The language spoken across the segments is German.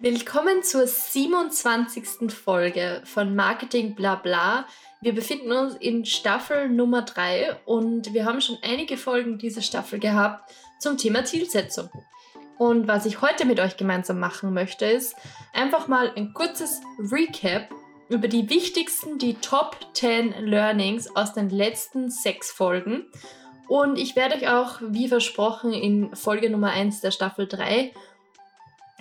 Willkommen zur 27. Folge von Marketing Blabla. Wir befinden uns in Staffel Nummer 3 und wir haben schon einige Folgen dieser Staffel gehabt zum Thema Zielsetzung. Und was ich heute mit euch gemeinsam machen möchte, ist einfach mal ein kurzes Recap über die wichtigsten, die Top 10 Learnings aus den letzten sechs Folgen. Und ich werde euch auch, wie versprochen, in Folge Nummer 1 der Staffel 3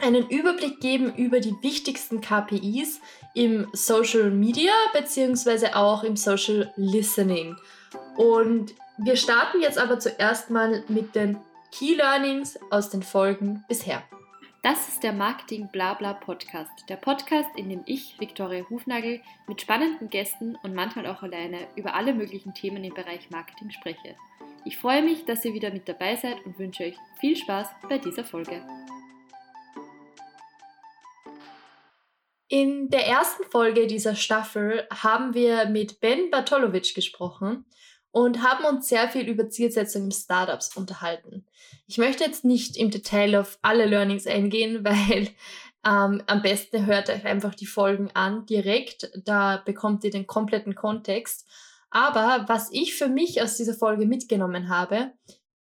einen Überblick geben über die wichtigsten KPIs im Social Media beziehungsweise auch im Social Listening. Und wir starten jetzt aber zuerst mal mit den Key Learnings aus den Folgen bisher. Das ist der Marketing Blabla Podcast. Der Podcast, in dem ich, Viktoria Hufnagel, mit spannenden Gästen und manchmal auch alleine über alle möglichen Themen im Bereich Marketing spreche. Ich freue mich, dass ihr wieder mit dabei seid und wünsche euch viel Spaß bei dieser Folge. In der ersten Folge dieser Staffel haben wir mit Ben Bartolowitsch gesprochen und haben uns sehr viel über Zielsetzungen im Startups unterhalten. Ich möchte jetzt nicht im Detail auf alle Learnings eingehen, weil ähm, am besten hört euch einfach die Folgen an direkt, da bekommt ihr den kompletten Kontext. Aber was ich für mich aus dieser Folge mitgenommen habe,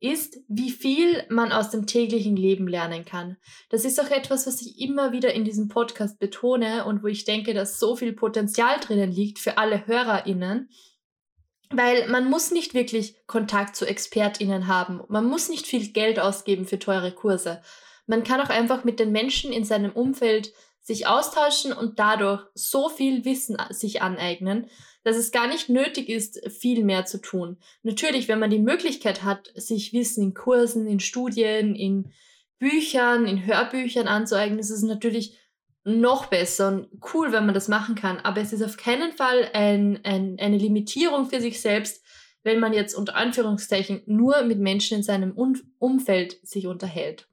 ist, wie viel man aus dem täglichen Leben lernen kann. Das ist auch etwas, was ich immer wieder in diesem Podcast betone und wo ich denke, dass so viel Potenzial drinnen liegt für alle HörerInnen. Weil man muss nicht wirklich Kontakt zu ExpertInnen haben. Man muss nicht viel Geld ausgeben für teure Kurse. Man kann auch einfach mit den Menschen in seinem Umfeld sich austauschen und dadurch so viel Wissen sich aneignen, dass es gar nicht nötig ist, viel mehr zu tun. Natürlich, wenn man die Möglichkeit hat, sich Wissen in Kursen, in Studien, in Büchern, in Hörbüchern anzueignen, ist es natürlich noch besser und cool, wenn man das machen kann. Aber es ist auf keinen Fall ein, ein, eine Limitierung für sich selbst, wenn man jetzt unter Anführungszeichen nur mit Menschen in seinem Umfeld sich unterhält.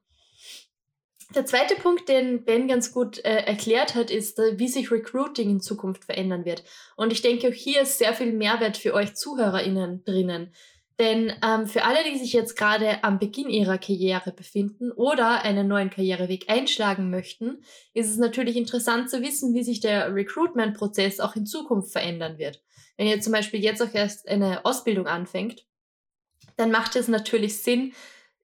Der zweite Punkt, den Ben ganz gut äh, erklärt hat, ist, äh, wie sich Recruiting in Zukunft verändern wird. Und ich denke, auch hier ist sehr viel Mehrwert für euch ZuhörerInnen drinnen. Denn ähm, für alle, die sich jetzt gerade am Beginn ihrer Karriere befinden oder einen neuen Karriereweg einschlagen möchten, ist es natürlich interessant zu wissen, wie sich der Recruitment-Prozess auch in Zukunft verändern wird. Wenn ihr zum Beispiel jetzt auch erst eine Ausbildung anfängt, dann macht es natürlich Sinn,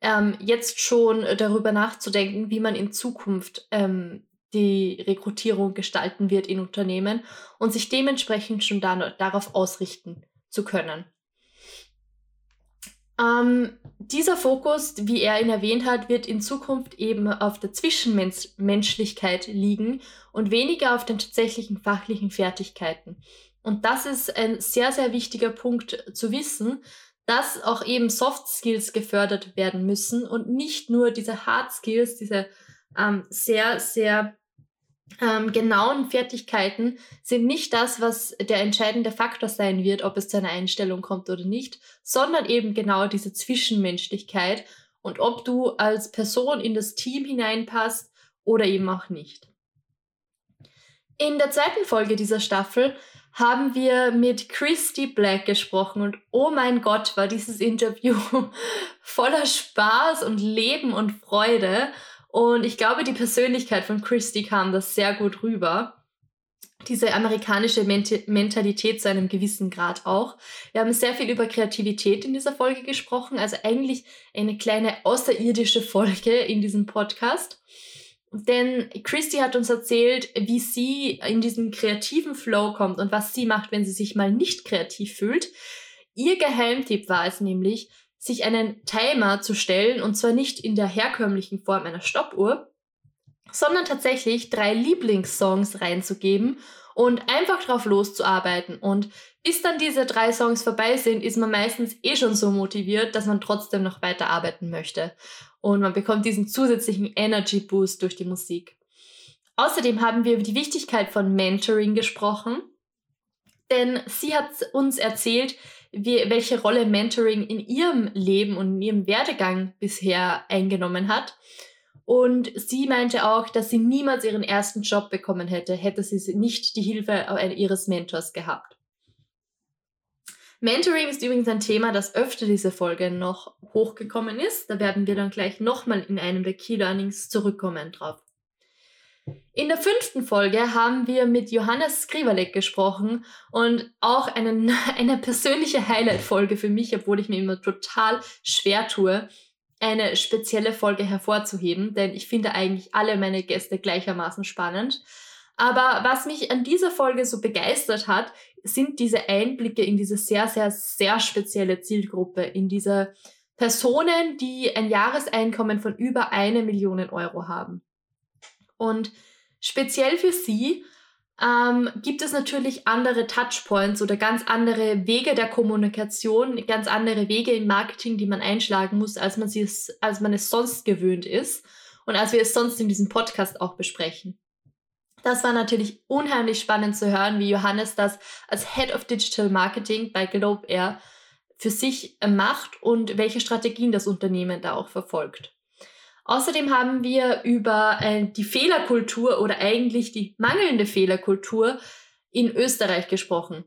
ähm, jetzt schon darüber nachzudenken, wie man in Zukunft ähm, die Rekrutierung gestalten wird in Unternehmen und sich dementsprechend schon da, darauf ausrichten zu können. Ähm, dieser Fokus, wie er ihn erwähnt hat, wird in Zukunft eben auf der Zwischenmenschlichkeit liegen und weniger auf den tatsächlichen fachlichen Fertigkeiten. Und das ist ein sehr, sehr wichtiger Punkt zu wissen, dass auch eben Soft Skills gefördert werden müssen und nicht nur diese Hard Skills, diese ähm, sehr, sehr ähm, genauen Fertigkeiten sind nicht das, was der entscheidende Faktor sein wird, ob es zu einer Einstellung kommt oder nicht, sondern eben genau diese Zwischenmenschlichkeit und ob du als Person in das Team hineinpasst oder eben auch nicht. In der zweiten Folge dieser Staffel haben wir mit Christy Black gesprochen und oh mein Gott, war dieses Interview voller Spaß und Leben und Freude. Und ich glaube, die Persönlichkeit von Christy kam das sehr gut rüber. Diese amerikanische Mentalität zu einem gewissen Grad auch. Wir haben sehr viel über Kreativität in dieser Folge gesprochen, also eigentlich eine kleine außerirdische Folge in diesem Podcast. Denn Christy hat uns erzählt, wie sie in diesen kreativen Flow kommt und was sie macht, wenn sie sich mal nicht kreativ fühlt. Ihr Geheimtipp war es nämlich, sich einen Timer zu stellen und zwar nicht in der herkömmlichen Form einer Stoppuhr, sondern tatsächlich drei Lieblingssongs reinzugeben und einfach drauf loszuarbeiten. Und bis dann diese drei Songs vorbei sind, ist man meistens eh schon so motiviert, dass man trotzdem noch weiter arbeiten möchte und man bekommt diesen zusätzlichen Energy Boost durch die Musik. Außerdem haben wir über die Wichtigkeit von Mentoring gesprochen, denn sie hat uns erzählt, wie, welche Rolle Mentoring in ihrem Leben und in ihrem Werdegang bisher eingenommen hat. Und sie meinte auch, dass sie niemals ihren ersten Job bekommen hätte, hätte sie nicht die Hilfe ihres Mentors gehabt. Mentoring ist übrigens ein Thema, das öfter diese Folge noch hochgekommen ist. Da werden wir dann gleich nochmal in einem der Key Learnings zurückkommen drauf. In der fünften Folge haben wir mit Johannes Skrivalek gesprochen und auch einen, eine persönliche Highlight-Folge für mich, obwohl ich mir immer total schwer tue, eine spezielle Folge hervorzuheben, denn ich finde eigentlich alle meine Gäste gleichermaßen spannend. Aber was mich an dieser Folge so begeistert hat, sind diese Einblicke in diese sehr, sehr, sehr spezielle Zielgruppe, in diese Personen, die ein Jahreseinkommen von über eine Million Euro haben. Und speziell für sie ähm, gibt es natürlich andere Touchpoints oder ganz andere Wege der Kommunikation, ganz andere Wege im Marketing, die man einschlagen muss, als man, es, als man es sonst gewöhnt ist und als wir es sonst in diesem Podcast auch besprechen. Das war natürlich unheimlich spannend zu hören, wie Johannes das als Head of Digital Marketing bei Globe Air für sich macht und welche Strategien das Unternehmen da auch verfolgt. Außerdem haben wir über äh, die Fehlerkultur oder eigentlich die mangelnde Fehlerkultur in Österreich gesprochen.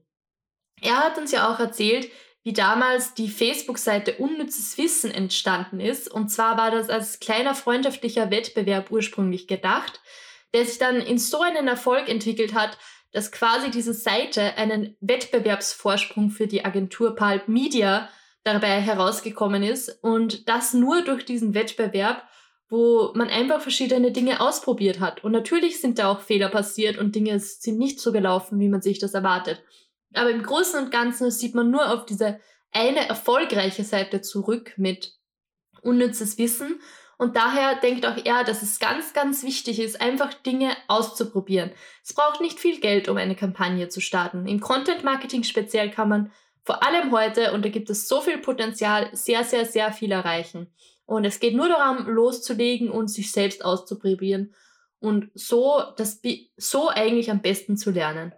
Er hat uns ja auch erzählt, wie damals die Facebook-Seite Unnützes Wissen entstanden ist. Und zwar war das als kleiner freundschaftlicher Wettbewerb ursprünglich gedacht, der sich dann in so einen Erfolg entwickelt hat, dass quasi diese Seite einen Wettbewerbsvorsprung für die Agentur Pulp Media dabei herausgekommen ist und das nur durch diesen Wettbewerb wo man einfach verschiedene Dinge ausprobiert hat. Und natürlich sind da auch Fehler passiert und Dinge sind nicht so gelaufen, wie man sich das erwartet. Aber im Großen und Ganzen sieht man nur auf diese eine erfolgreiche Seite zurück mit unnützes Wissen. Und daher denkt auch er, dass es ganz, ganz wichtig ist, einfach Dinge auszuprobieren. Es braucht nicht viel Geld, um eine Kampagne zu starten. Im Content Marketing speziell kann man vor allem heute, und da gibt es so viel Potenzial, sehr, sehr, sehr viel erreichen. Und es geht nur darum, loszulegen und sich selbst auszuprobieren und so, das, so eigentlich am besten zu lernen.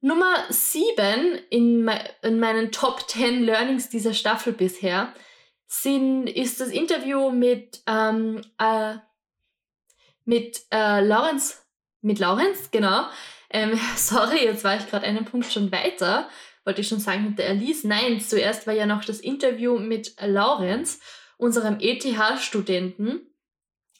Nummer 7 in, in meinen Top 10 Learnings dieser Staffel bisher sind, ist das Interview mit, ähm, äh, mit äh, Lawrence, mit Lawrence, genau. Ähm, sorry, jetzt war ich gerade einen Punkt schon weiter wollte ich schon sagen, mit der Alice. Nein, zuerst war ja noch das Interview mit Lawrence, unserem ETH-Studenten,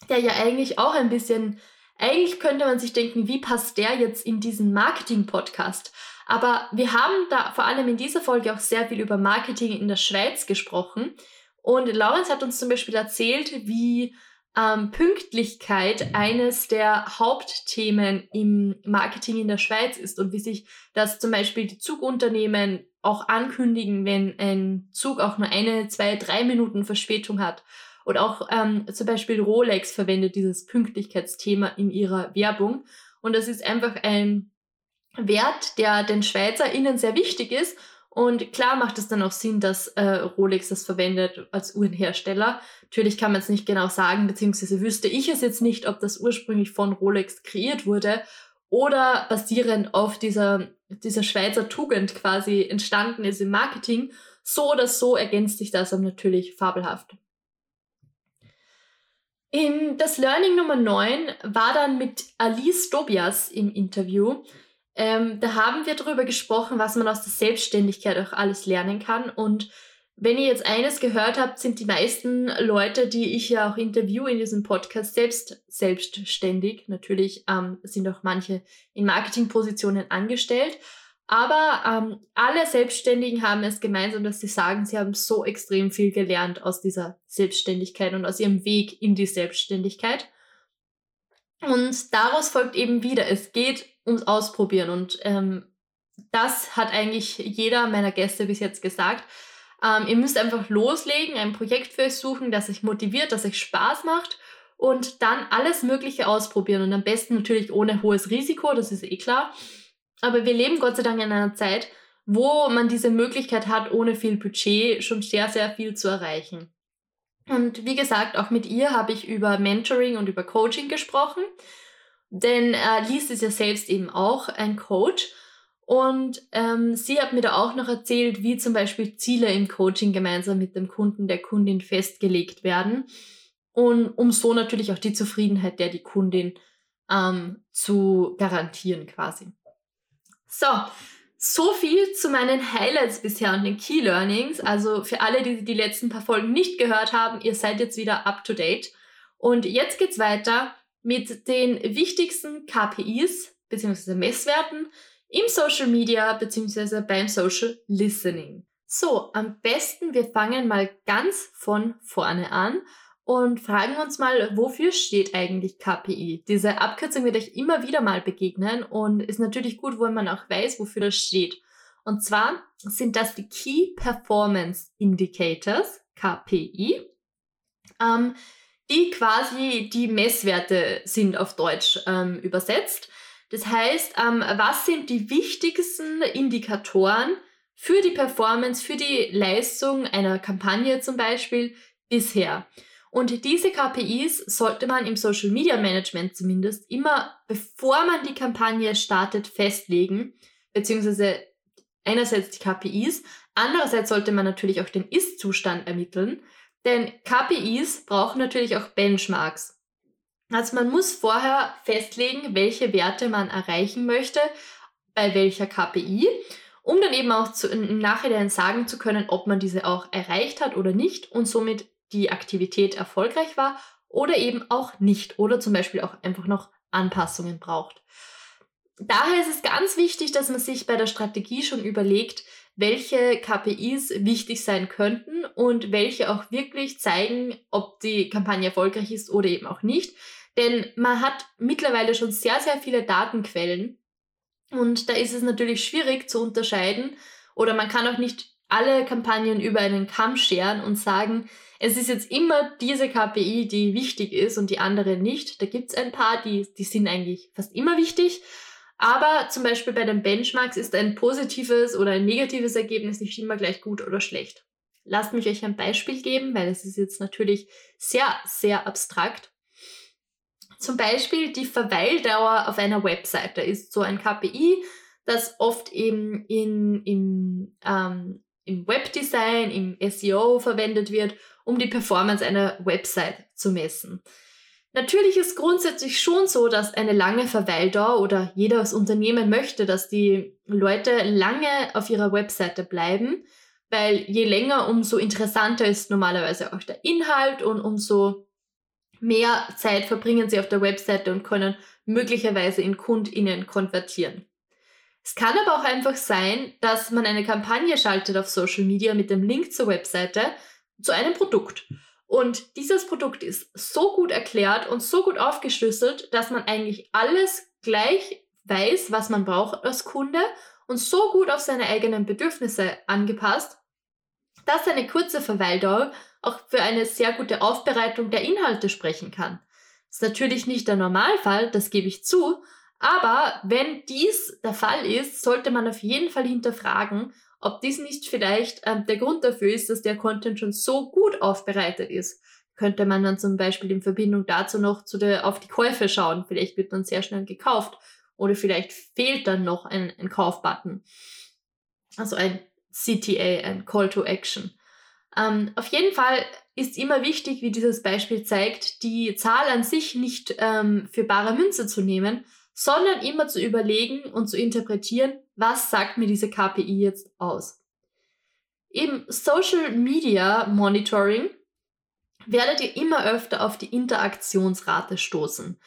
der ja eigentlich auch ein bisschen, eigentlich könnte man sich denken, wie passt der jetzt in diesen Marketing-Podcast? Aber wir haben da vor allem in dieser Folge auch sehr viel über Marketing in der Schweiz gesprochen. Und Lawrence hat uns zum Beispiel erzählt, wie ähm, Pünktlichkeit eines der Hauptthemen im Marketing in der Schweiz ist und wie sich das zum Beispiel die Zugunternehmen auch ankündigen, wenn ein Zug auch nur eine, zwei, drei Minuten Verspätung hat. Und auch ähm, zum Beispiel Rolex verwendet dieses Pünktlichkeitsthema in ihrer Werbung. Und das ist einfach ein Wert, der den SchweizerInnen sehr wichtig ist und klar macht es dann auch Sinn, dass äh, Rolex das verwendet als Uhrenhersteller. Natürlich kann man es nicht genau sagen, beziehungsweise wüsste ich es jetzt nicht, ob das ursprünglich von Rolex kreiert wurde oder basierend auf dieser, dieser Schweizer Tugend quasi entstanden ist im Marketing. So oder so ergänzt sich das natürlich fabelhaft. In das Learning Nummer 9 war dann mit Alice Tobias im Interview. Ähm, da haben wir darüber gesprochen, was man aus der Selbstständigkeit auch alles lernen kann. Und wenn ihr jetzt eines gehört habt, sind die meisten Leute, die ich ja auch interviewe in diesem Podcast, selbst selbstständig. Natürlich ähm, sind auch manche in Marketingpositionen angestellt. Aber ähm, alle Selbstständigen haben es gemeinsam, dass sie sagen, sie haben so extrem viel gelernt aus dieser Selbstständigkeit und aus ihrem Weg in die Selbstständigkeit. Und daraus folgt eben wieder, es geht ums Ausprobieren. Und ähm, das hat eigentlich jeder meiner Gäste bis jetzt gesagt. Ähm, ihr müsst einfach loslegen, ein Projekt für euch suchen, das euch motiviert, das euch Spaß macht und dann alles Mögliche ausprobieren. Und am besten natürlich ohne hohes Risiko, das ist eh klar. Aber wir leben Gott sei Dank in einer Zeit, wo man diese Möglichkeit hat, ohne viel Budget schon sehr, sehr viel zu erreichen. Und wie gesagt, auch mit ihr habe ich über Mentoring und über Coaching gesprochen. Denn äh, Lies ist ja selbst eben auch ein Coach. Und ähm, sie hat mir da auch noch erzählt, wie zum Beispiel Ziele im Coaching gemeinsam mit dem Kunden, der Kundin festgelegt werden. Und um so natürlich auch die Zufriedenheit der die Kundin ähm, zu garantieren quasi. So, so viel zu meinen Highlights bisher und den Key Learnings. Also für alle, die die letzten paar Folgen nicht gehört haben, ihr seid jetzt wieder up to date. Und jetzt geht's weiter mit den wichtigsten KPIs bzw. Messwerten im Social Media bzw. beim Social Listening. So, am besten wir fangen mal ganz von vorne an und fragen uns mal, wofür steht eigentlich KPI? Diese Abkürzung wird euch immer wieder mal begegnen und ist natürlich gut, wenn man auch weiß, wofür das steht. Und zwar sind das die Key Performance Indicators, KPI, ähm, die quasi die Messwerte sind auf Deutsch ähm, übersetzt. Das heißt, ähm, was sind die wichtigsten Indikatoren für die Performance, für die Leistung einer Kampagne zum Beispiel bisher? Und diese KPIs sollte man im Social Media Management zumindest immer, bevor man die Kampagne startet, festlegen, beziehungsweise einerseits die KPIs, andererseits sollte man natürlich auch den Ist-Zustand ermitteln, denn KPIs brauchen natürlich auch Benchmarks. Also man muss vorher festlegen, welche Werte man erreichen möchte, bei welcher KPI, um dann eben auch zu, im Nachhinein sagen zu können, ob man diese auch erreicht hat oder nicht und somit die Aktivität erfolgreich war oder eben auch nicht oder zum Beispiel auch einfach noch Anpassungen braucht. Daher ist es ganz wichtig, dass man sich bei der Strategie schon überlegt, welche KPIs wichtig sein könnten und welche auch wirklich zeigen, ob die Kampagne erfolgreich ist oder eben auch nicht. Denn man hat mittlerweile schon sehr, sehr viele Datenquellen und da ist es natürlich schwierig zu unterscheiden oder man kann auch nicht alle Kampagnen über einen Kamm scheren und sagen, es ist jetzt immer diese KPI, die wichtig ist und die andere nicht. Da gibt es ein paar, die, die sind eigentlich fast immer wichtig. Aber zum Beispiel bei den Benchmarks ist ein positives oder ein negatives Ergebnis nicht immer gleich gut oder schlecht. Lasst mich euch ein Beispiel geben, weil es ist jetzt natürlich sehr, sehr abstrakt. Zum Beispiel die Verweildauer auf einer Webseite ist so ein KPI, das oft eben in, im, ähm, im Webdesign, im SEO verwendet wird, um die Performance einer Website zu messen. Natürlich ist grundsätzlich schon so, dass eine lange Verweildauer oder jedes Unternehmen möchte, dass die Leute lange auf ihrer Webseite bleiben, weil je länger, umso interessanter ist normalerweise auch der Inhalt und umso mehr Zeit verbringen sie auf der Webseite und können möglicherweise in KundInnen konvertieren. Es kann aber auch einfach sein, dass man eine Kampagne schaltet auf Social Media mit dem Link zur Webseite zu einem Produkt. Und dieses Produkt ist so gut erklärt und so gut aufgeschlüsselt, dass man eigentlich alles gleich weiß, was man braucht als Kunde und so gut auf seine eigenen Bedürfnisse angepasst, dass eine kurze Verweildauer auch für eine sehr gute Aufbereitung der Inhalte sprechen kann. Das ist natürlich nicht der Normalfall, das gebe ich zu, aber wenn dies der Fall ist, sollte man auf jeden Fall hinterfragen, ob dies nicht vielleicht ähm, der Grund dafür ist, dass der Content schon so gut aufbereitet ist. Könnte man dann zum Beispiel in Verbindung dazu noch zu der, auf die Käufe schauen. Vielleicht wird dann sehr schnell gekauft. Oder vielleicht fehlt dann noch ein, ein Kaufbutton. Also ein CTA, ein Call to Action. Ähm, auf jeden Fall ist immer wichtig, wie dieses Beispiel zeigt, die Zahl an sich nicht ähm, für bare Münze zu nehmen, sondern immer zu überlegen und zu interpretieren, was sagt mir diese KPI jetzt aus. Im Social Media Monitoring werdet ihr immer öfter auf die Interaktionsrate stoßen.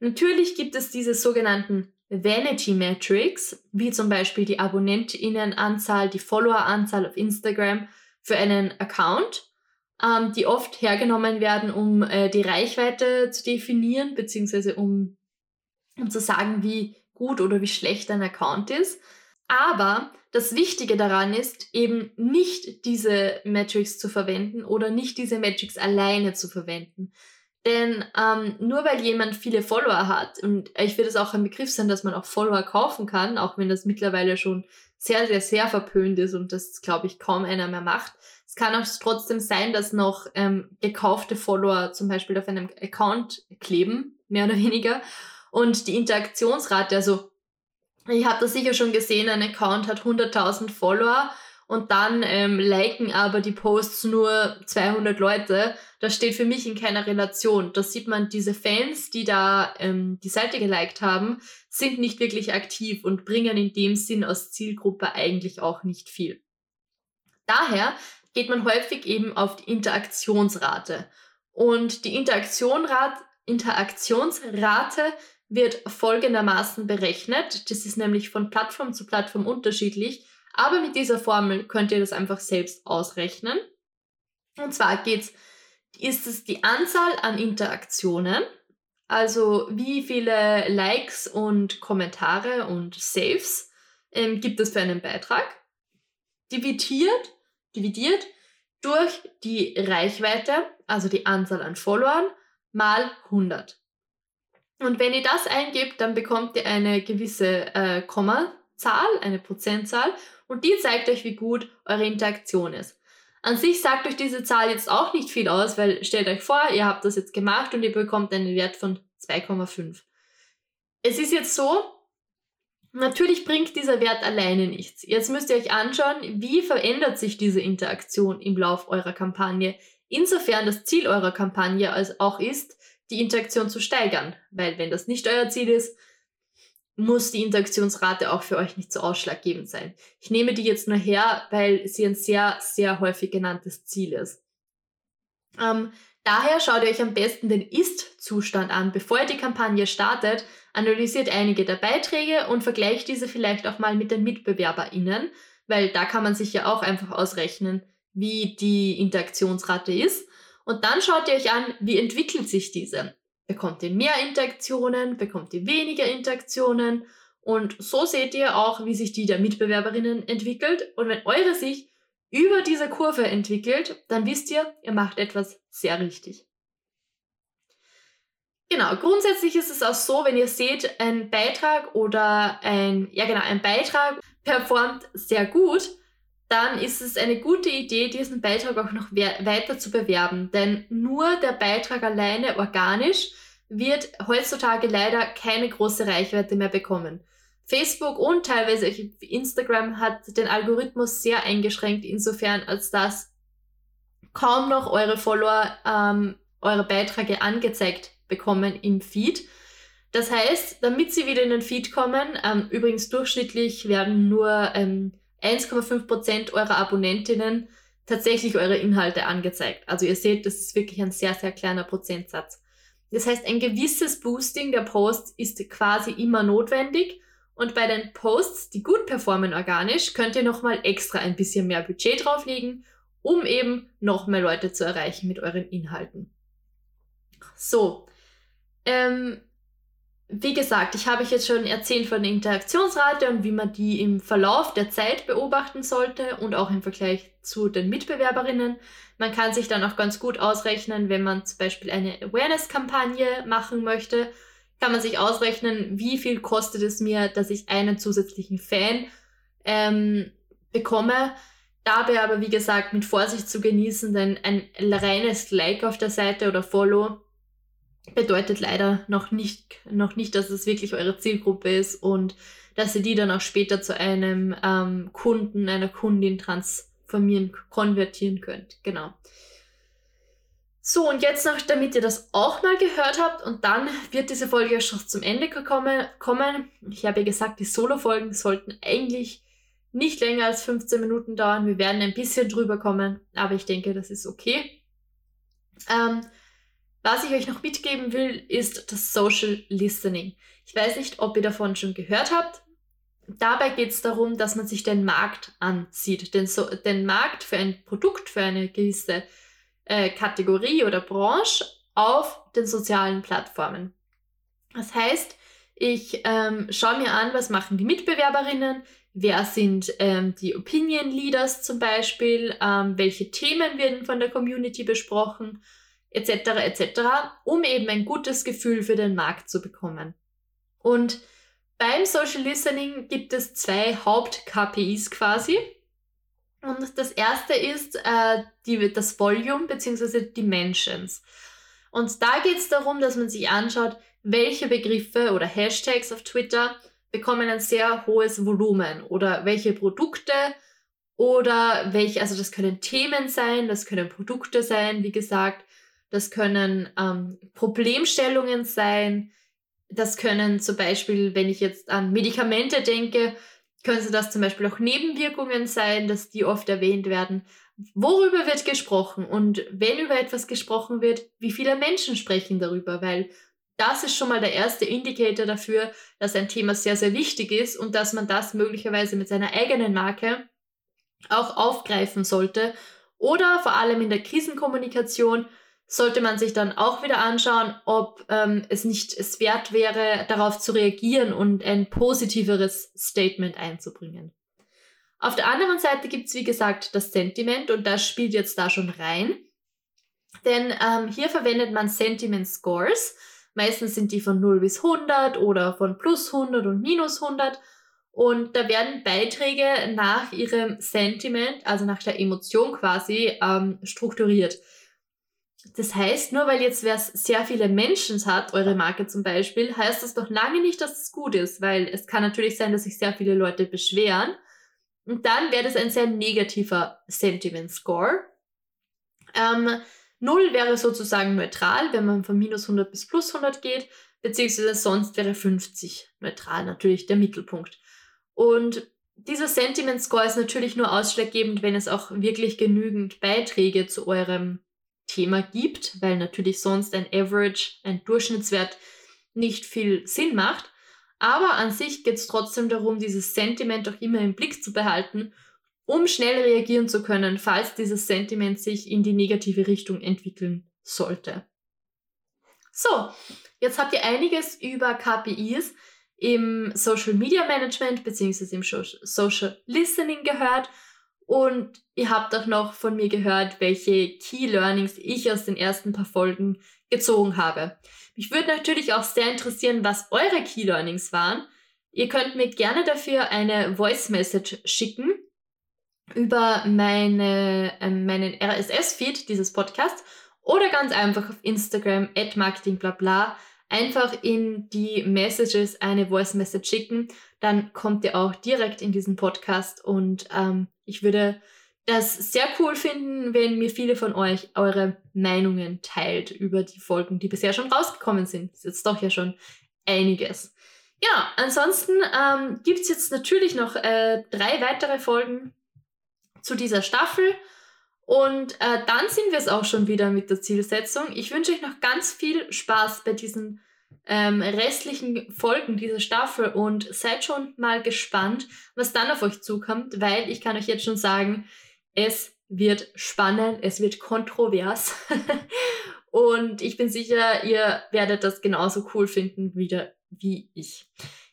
Natürlich gibt es diese sogenannten Vanity Metrics, wie zum Beispiel die AbonnentInnenanzahl, die Followeranzahl auf Instagram für einen Account, ähm, die oft hergenommen werden, um äh, die Reichweite zu definieren, beziehungsweise um um zu sagen, wie gut oder wie schlecht ein Account ist. Aber das Wichtige daran ist, eben nicht diese Metrics zu verwenden oder nicht diese Metrics alleine zu verwenden. Denn ähm, nur weil jemand viele Follower hat, und ich würde es auch ein Begriff sein, dass man auch Follower kaufen kann, auch wenn das mittlerweile schon sehr, sehr, sehr verpönt ist und das, glaube ich, kaum einer mehr macht. Es kann auch trotzdem sein, dass noch ähm, gekaufte Follower zum Beispiel auf einem Account kleben, mehr oder weniger. Und die Interaktionsrate, also ich habe das sicher schon gesehen, ein Account hat 100.000 Follower und dann ähm, liken aber die Posts nur 200 Leute. Das steht für mich in keiner Relation. Da sieht man, diese Fans, die da ähm, die Seite geliked haben, sind nicht wirklich aktiv und bringen in dem Sinn aus Zielgruppe eigentlich auch nicht viel. Daher geht man häufig eben auf die Interaktionsrate. Und die Interaktionsrate Interaktionsrate wird folgendermaßen berechnet. Das ist nämlich von Plattform zu Plattform unterschiedlich. Aber mit dieser Formel könnt ihr das einfach selbst ausrechnen. Und zwar geht's, ist es die Anzahl an Interaktionen, also wie viele Likes und Kommentare und Saves ähm, gibt es für einen Beitrag, dividiert, dividiert durch die Reichweite, also die Anzahl an Followern, mal 100. Und wenn ihr das eingebt, dann bekommt ihr eine gewisse äh, Kommazahl, eine Prozentzahl und die zeigt euch, wie gut eure Interaktion ist. An sich sagt euch diese Zahl jetzt auch nicht viel aus, weil stellt euch vor, ihr habt das jetzt gemacht und ihr bekommt einen Wert von 2,5. Es ist jetzt so, natürlich bringt dieser Wert alleine nichts. Jetzt müsst ihr euch anschauen, wie verändert sich diese Interaktion im Lauf eurer Kampagne. Insofern das Ziel eurer Kampagne als auch ist, die Interaktion zu steigern. Weil wenn das nicht euer Ziel ist, muss die Interaktionsrate auch für euch nicht so ausschlaggebend sein. Ich nehme die jetzt nur her, weil sie ein sehr, sehr häufig genanntes Ziel ist. Ähm, daher schaut ihr euch am besten den Ist-Zustand an, bevor ihr die Kampagne startet, analysiert einige der Beiträge und vergleicht diese vielleicht auch mal mit den MitbewerberInnen, weil da kann man sich ja auch einfach ausrechnen, wie die Interaktionsrate ist. Und dann schaut ihr euch an, wie entwickelt sich diese. Bekommt ihr mehr Interaktionen? Bekommt ihr weniger Interaktionen? Und so seht ihr auch, wie sich die der Mitbewerberinnen entwickelt. Und wenn eure sich über diese Kurve entwickelt, dann wisst ihr, ihr macht etwas sehr richtig. Genau, grundsätzlich ist es auch so, wenn ihr seht, ein Beitrag oder ein, ja genau, ein Beitrag performt sehr gut, dann ist es eine gute Idee, diesen Beitrag auch noch weiter zu bewerben. Denn nur der Beitrag alleine organisch wird heutzutage leider keine große Reichweite mehr bekommen. Facebook und teilweise Instagram hat den Algorithmus sehr eingeschränkt, insofern als dass kaum noch eure Follower ähm, eure Beiträge angezeigt bekommen im Feed. Das heißt, damit sie wieder in den Feed kommen, ähm, übrigens durchschnittlich werden nur ähm, 1,5% eurer Abonnentinnen tatsächlich eure Inhalte angezeigt. Also ihr seht, das ist wirklich ein sehr, sehr kleiner Prozentsatz. Das heißt, ein gewisses Boosting der Posts ist quasi immer notwendig. Und bei den Posts, die gut performen organisch, könnt ihr nochmal extra ein bisschen mehr Budget drauflegen, um eben noch mehr Leute zu erreichen mit euren Inhalten. So, ähm, wie gesagt, ich habe euch jetzt schon erzählt von der Interaktionsrate und wie man die im Verlauf der Zeit beobachten sollte und auch im Vergleich zu den Mitbewerberinnen. Man kann sich dann auch ganz gut ausrechnen, wenn man zum Beispiel eine Awareness-Kampagne machen möchte, kann man sich ausrechnen, wie viel kostet es mir, dass ich einen zusätzlichen Fan ähm, bekomme. Dabei aber, wie gesagt, mit Vorsicht zu genießen, denn ein reines Like auf der Seite oder Follow bedeutet leider noch nicht, noch nicht, dass es wirklich eure Zielgruppe ist und dass ihr die dann auch später zu einem ähm, Kunden, einer Kundin transformieren, konvertieren könnt. Genau. So, und jetzt noch, damit ihr das auch mal gehört habt, und dann wird diese Folge schon zum Ende kommen. Ich habe ja gesagt, die Solo-Folgen sollten eigentlich nicht länger als 15 Minuten dauern. Wir werden ein bisschen drüber kommen, aber ich denke, das ist okay. Ähm, was ich euch noch mitgeben will, ist das Social Listening. Ich weiß nicht, ob ihr davon schon gehört habt. Dabei geht es darum, dass man sich den Markt ansieht, den, so den Markt für ein Produkt, für eine gewisse äh, Kategorie oder Branche auf den sozialen Plattformen. Das heißt, ich ähm, schaue mir an, was machen die Mitbewerberinnen, wer sind ähm, die Opinion Leaders zum Beispiel, ähm, welche Themen werden von der Community besprochen etc. etc., um eben ein gutes Gefühl für den Markt zu bekommen. Und beim Social Listening gibt es zwei Haupt-KPIs quasi. Und das erste ist äh, die, das Volume bzw. Dimensions. Und da geht es darum, dass man sich anschaut, welche Begriffe oder Hashtags auf Twitter bekommen ein sehr hohes Volumen oder welche Produkte oder welche, also das können Themen sein, das können Produkte sein, wie gesagt, das können ähm, Problemstellungen sein. Das können zum Beispiel, wenn ich jetzt an Medikamente denke, Können das zum Beispiel auch Nebenwirkungen sein, dass die oft erwähnt werden? Worüber wird gesprochen? Und wenn über etwas gesprochen wird, wie viele Menschen sprechen darüber? Weil das ist schon mal der erste Indikator dafür, dass ein Thema sehr, sehr wichtig ist und dass man das möglicherweise mit seiner eigenen Marke auch aufgreifen sollte. Oder vor allem in der Krisenkommunikation sollte man sich dann auch wieder anschauen, ob ähm, es nicht es wert wäre, darauf zu reagieren und ein positiveres Statement einzubringen. Auf der anderen Seite gibt es, wie gesagt, das Sentiment und das spielt jetzt da schon rein. Denn ähm, hier verwendet man Sentiment Scores. Meistens sind die von 0 bis 100 oder von plus 100 und minus 100. Und da werden Beiträge nach ihrem Sentiment, also nach der Emotion quasi, ähm, strukturiert. Das heißt, nur weil jetzt wer sehr viele Menschen hat, eure Marke zum Beispiel, heißt das doch lange nicht, dass es gut ist, weil es kann natürlich sein, dass sich sehr viele Leute beschweren. Und dann wäre das ein sehr negativer Sentiment Score. Ähm, 0 wäre sozusagen neutral, wenn man von minus 100 bis plus 100 geht, beziehungsweise sonst wäre 50 neutral, natürlich der Mittelpunkt. Und dieser Sentiment Score ist natürlich nur ausschlaggebend, wenn es auch wirklich genügend Beiträge zu eurem Thema gibt, weil natürlich sonst ein Average, ein Durchschnittswert nicht viel Sinn macht. Aber an sich geht es trotzdem darum, dieses Sentiment auch immer im Blick zu behalten, um schnell reagieren zu können, falls dieses Sentiment sich in die negative Richtung entwickeln sollte. So, jetzt habt ihr einiges über KPIs im Social Media Management bzw. im Social Listening gehört und ihr habt auch noch von mir gehört, welche Key Learnings ich aus den ersten paar Folgen gezogen habe. Mich würde natürlich auch sehr interessieren, was eure Key Learnings waren. Ihr könnt mir gerne dafür eine Voice Message schicken über meine, äh, meinen RSS-Feed dieses Podcasts oder ganz einfach auf Instagram at marketingblabla einfach in die Messages eine Voice Message schicken. Dann kommt ihr auch direkt in diesen Podcast und ähm, ich würde das sehr cool finden, wenn mir viele von euch eure Meinungen teilt über die Folgen, die bisher schon rausgekommen sind. Das ist jetzt doch ja schon einiges. Ja, ansonsten ähm, gibt es jetzt natürlich noch äh, drei weitere Folgen zu dieser Staffel. Und äh, dann sind wir es auch schon wieder mit der Zielsetzung. Ich wünsche euch noch ganz viel Spaß bei diesen ähm, restlichen Folgen dieser Staffel und seid schon mal gespannt, was dann auf euch zukommt, weil ich kann euch jetzt schon sagen, es wird spannend, es wird kontrovers und ich bin sicher, ihr werdet das genauso cool finden wieder wie ich.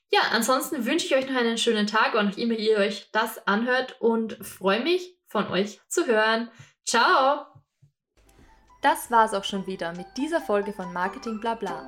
Ja, ansonsten wünsche ich euch noch einen schönen Tag, wann auch immer ihr euch das anhört und freue mich von euch zu hören. Ciao! Das war's auch schon wieder mit dieser Folge von Marketing Blabla.